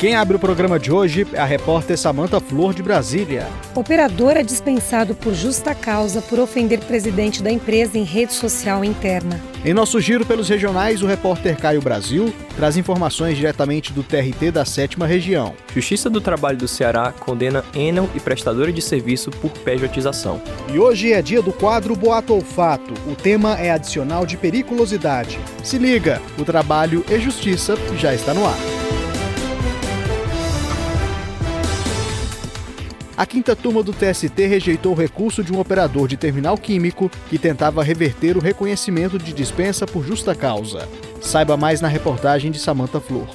Quem abre o programa de hoje é a repórter Samanta Flor de Brasília. Operador é dispensado por justa causa por ofender presidente da empresa em rede social interna. Em nosso giro pelos regionais, o repórter Caio Brasil traz informações diretamente do TRT da sétima região. Justiça do Trabalho do Ceará condena Enel e prestadora de serviço por pejotização. E hoje é dia do quadro Boato Olfato. O tema é adicional de periculosidade. Se liga, o trabalho e justiça já está no ar. A quinta turma do TST rejeitou o recurso de um operador de terminal químico que tentava reverter o reconhecimento de dispensa por justa causa. Saiba mais na reportagem de Samanta Flor.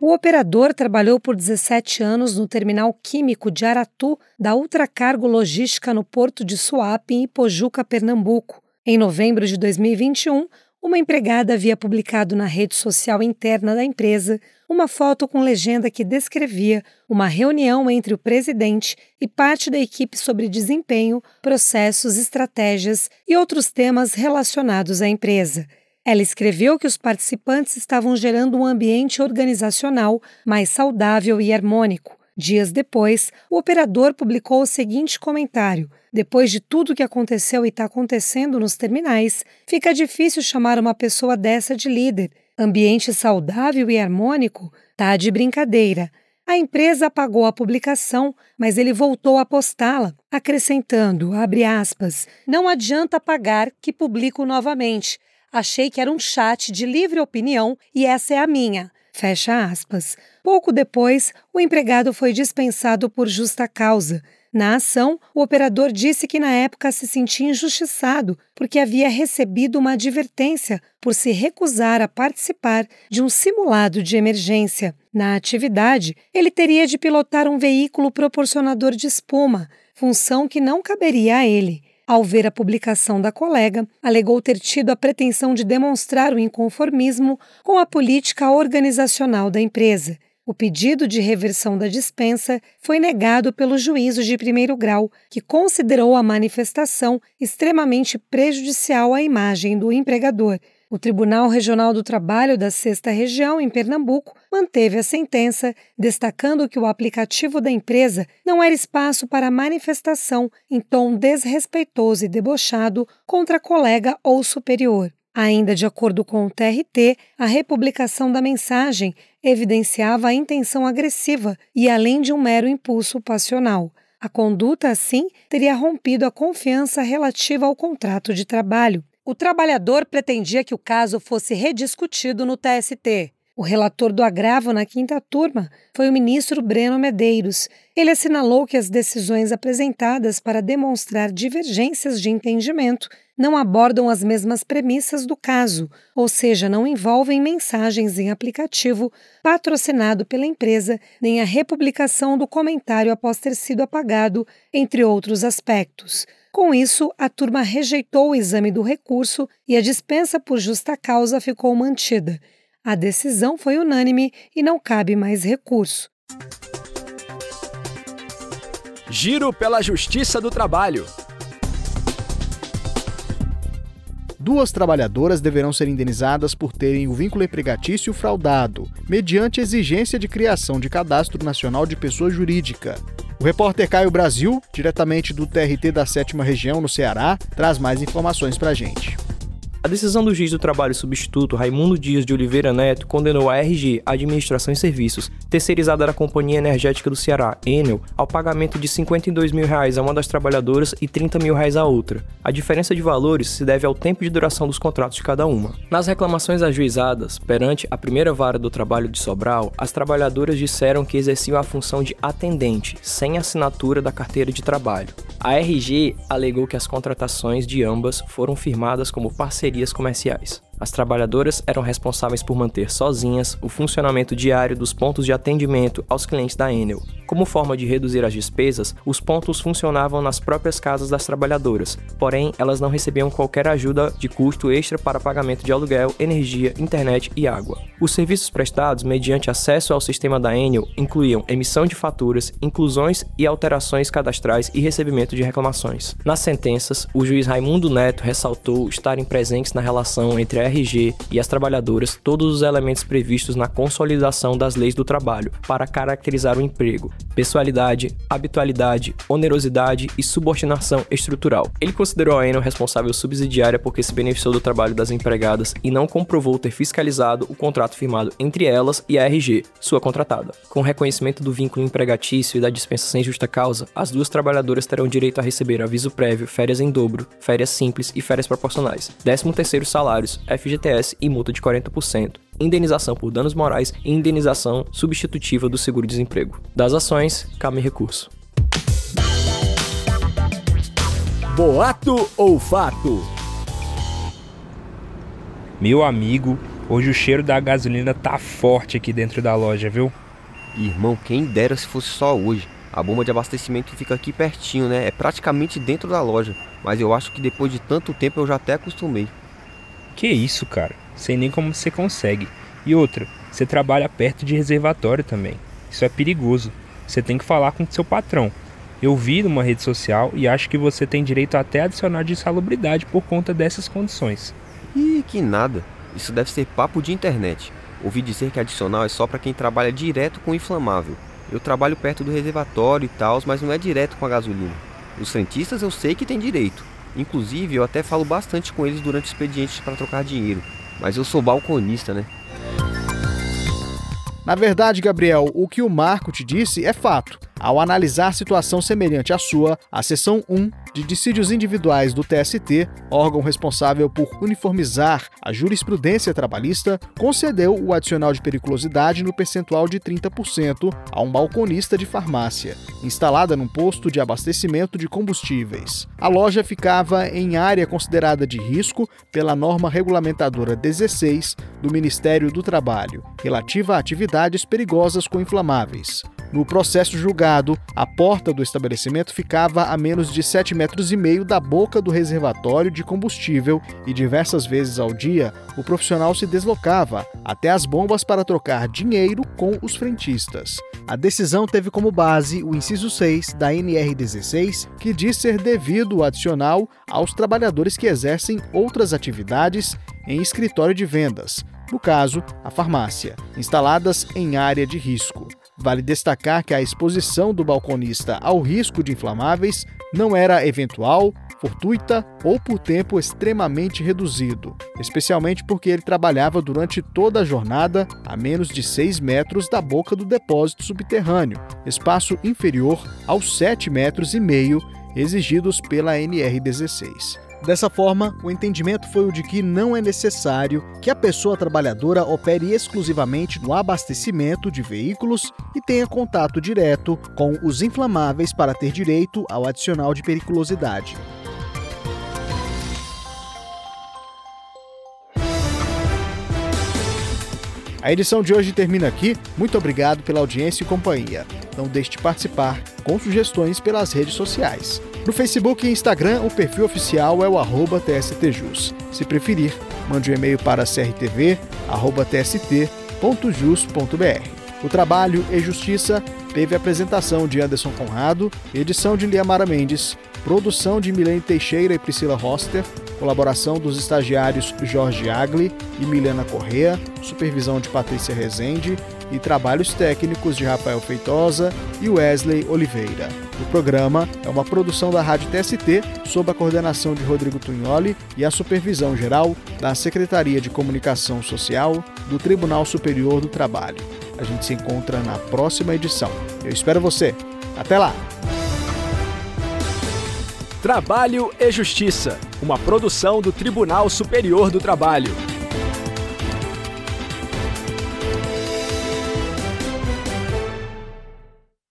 O operador trabalhou por 17 anos no terminal químico de Aratu da Ultracargo Logística no porto de Suape, em Ipojuca, Pernambuco. Em novembro de 2021, uma empregada havia publicado na rede social interna da empresa uma foto com legenda que descrevia uma reunião entre o presidente e parte da equipe sobre desempenho, processos, estratégias e outros temas relacionados à empresa. Ela escreveu que os participantes estavam gerando um ambiente organizacional mais saudável e harmônico. Dias depois, o operador publicou o seguinte comentário: Depois de tudo que aconteceu e está acontecendo nos terminais, fica difícil chamar uma pessoa dessa de líder. Ambiente saudável e harmônico? Tá de brincadeira. A empresa apagou a publicação, mas ele voltou a postá-la, acrescentando, aspas, não adianta apagar que publico novamente. Achei que era um chat de livre opinião e essa é a minha. Fecha aspas. Pouco depois, o empregado foi dispensado por justa causa. Na ação, o operador disse que na época se sentia injustiçado porque havia recebido uma advertência por se recusar a participar de um simulado de emergência. Na atividade, ele teria de pilotar um veículo proporcionador de espuma, função que não caberia a ele. Ao ver a publicação da colega, alegou ter tido a pretensão de demonstrar o inconformismo com a política organizacional da empresa. O pedido de reversão da dispensa foi negado pelo juízo de primeiro grau, que considerou a manifestação extremamente prejudicial à imagem do empregador. O Tribunal Regional do Trabalho da Sexta Região, em Pernambuco, manteve a sentença, destacando que o aplicativo da empresa não era espaço para manifestação em tom desrespeitoso e debochado contra colega ou superior. Ainda de acordo com o TRT, a republicação da mensagem evidenciava a intenção agressiva e além de um mero impulso passional. A conduta, assim, teria rompido a confiança relativa ao contrato de trabalho. O trabalhador pretendia que o caso fosse rediscutido no TST. O relator do agravo na quinta turma foi o ministro Breno Medeiros. Ele assinalou que as decisões apresentadas para demonstrar divergências de entendimento não abordam as mesmas premissas do caso, ou seja, não envolvem mensagens em aplicativo patrocinado pela empresa, nem a republicação do comentário após ter sido apagado, entre outros aspectos. Com isso, a turma rejeitou o exame do recurso e a dispensa por justa causa ficou mantida. A decisão foi unânime e não cabe mais recurso. Giro pela Justiça do Trabalho. Duas trabalhadoras deverão ser indenizadas por terem o vínculo empregatício fraudado, mediante exigência de criação de cadastro nacional de pessoa jurídica. O repórter Caio Brasil, diretamente do TRT da Sétima Região, no Ceará, traz mais informações para a gente. A decisão do juiz do trabalho substituto Raimundo Dias de Oliveira Neto condenou a RG, Administração e Serviços, terceirizada da Companhia Energética do Ceará, Enel, ao pagamento de 52 mil reais a uma das trabalhadoras e 30 mil reais a outra. A diferença de valores se deve ao tempo de duração dos contratos de cada uma. Nas reclamações ajuizadas, perante a primeira vara do trabalho de Sobral, as trabalhadoras disseram que exerciam a função de atendente, sem assinatura da carteira de trabalho. A RG alegou que as contratações de ambas foram firmadas como parcerias comerciais. As trabalhadoras eram responsáveis por manter sozinhas o funcionamento diário dos pontos de atendimento aos clientes da Enel. Como forma de reduzir as despesas, os pontos funcionavam nas próprias casas das trabalhadoras, porém elas não recebiam qualquer ajuda de custo extra para pagamento de aluguel, energia, internet e água. Os serviços prestados mediante acesso ao sistema da Enel incluíam emissão de faturas, inclusões e alterações cadastrais e recebimento de reclamações. Nas sentenças, o juiz Raimundo Neto ressaltou estarem presentes na relação entre a RG e as trabalhadoras todos os elementos previstos na consolidação das leis do trabalho para caracterizar o emprego: pessoalidade, habitualidade, onerosidade e subordinação estrutural. Ele considerou a Enel responsável subsidiária porque se beneficiou do trabalho das empregadas e não comprovou ter fiscalizado o contrato firmado entre elas e a RG, sua contratada. Com reconhecimento do vínculo empregatício e da dispensa sem justa causa, as duas trabalhadoras terão direito a receber aviso prévio, férias em dobro, férias simples e férias proporcionais, 13º salários, FGTS e multa de 40%, indenização por danos morais e indenização substitutiva do seguro-desemprego. Das ações, cabe recurso. Boato ou fato? Meu amigo, hoje o cheiro da gasolina tá forte aqui dentro da loja, viu? Irmão, quem dera se fosse só hoje. A bomba de abastecimento fica aqui pertinho, né? É praticamente dentro da loja. Mas eu acho que depois de tanto tempo eu já até acostumei. Que isso, cara? Sei nem como você consegue. E outra, você trabalha perto de reservatório também. Isso é perigoso. Você tem que falar com seu patrão. Eu vi numa rede social e acho que você tem direito até a adicionar de insalubridade por conta dessas condições. Ih, que nada. Isso deve ser papo de internet. Ouvi dizer que adicional é só para quem trabalha direto com inflamável. Eu trabalho perto do reservatório e tal, mas não é direto com a gasolina. Os frentistas eu sei que tem direito. Inclusive, eu até falo bastante com eles durante expedientes para trocar dinheiro. Mas eu sou balconista, né? Na verdade, Gabriel, o que o Marco te disse é fato. Ao analisar situação semelhante à sua, a seção 1 de dissídios individuais do TST, órgão responsável por uniformizar a jurisprudência trabalhista, concedeu o adicional de periculosidade no percentual de 30% a um balconista de farmácia, instalada num posto de abastecimento de combustíveis. A loja ficava em área considerada de risco pela norma regulamentadora 16 do Ministério do Trabalho, relativa a atividades perigosas com inflamáveis. No processo julgado, a porta do estabelecimento ficava a menos de 7 metros e meio da boca do reservatório de combustível e diversas vezes ao dia o profissional se deslocava até as bombas para trocar dinheiro com os frentistas. A decisão teve como base o inciso 6 da NR16, que diz ser devido adicional aos trabalhadores que exercem outras atividades em escritório de vendas, no caso, a farmácia, instaladas em área de risco. Vale destacar que a exposição do balconista ao risco de inflamáveis não era eventual, fortuita ou por tempo extremamente reduzido, especialmente porque ele trabalhava durante toda a jornada a menos de 6 metros da boca do depósito subterrâneo, espaço inferior aos 7 metros e meio exigidos pela NR16. Dessa forma, o entendimento foi o de que não é necessário que a pessoa trabalhadora opere exclusivamente no abastecimento de veículos e tenha contato direto com os inflamáveis para ter direito ao adicional de periculosidade. A edição de hoje termina aqui. Muito obrigado pela audiência e companhia. Não deixe de participar com sugestões pelas redes sociais. No Facebook e Instagram, o perfil oficial é o TSTJus. Se preferir, mande um e-mail para crtv.tst.jus.br. O trabalho e Justiça teve apresentação de Anderson Conrado, edição de Liamara Mendes, produção de Milene Teixeira e Priscila Roster, colaboração dos estagiários Jorge Agli e Milena Correa, supervisão de Patrícia Rezende e trabalhos técnicos de Rafael Feitosa e Wesley Oliveira. O programa é uma produção da Rádio TST sob a coordenação de Rodrigo Tunholi e a supervisão geral da Secretaria de Comunicação Social do Tribunal Superior do Trabalho. A gente se encontra na próxima edição. Eu espero você. Até lá! Trabalho e Justiça, uma produção do Tribunal Superior do Trabalho.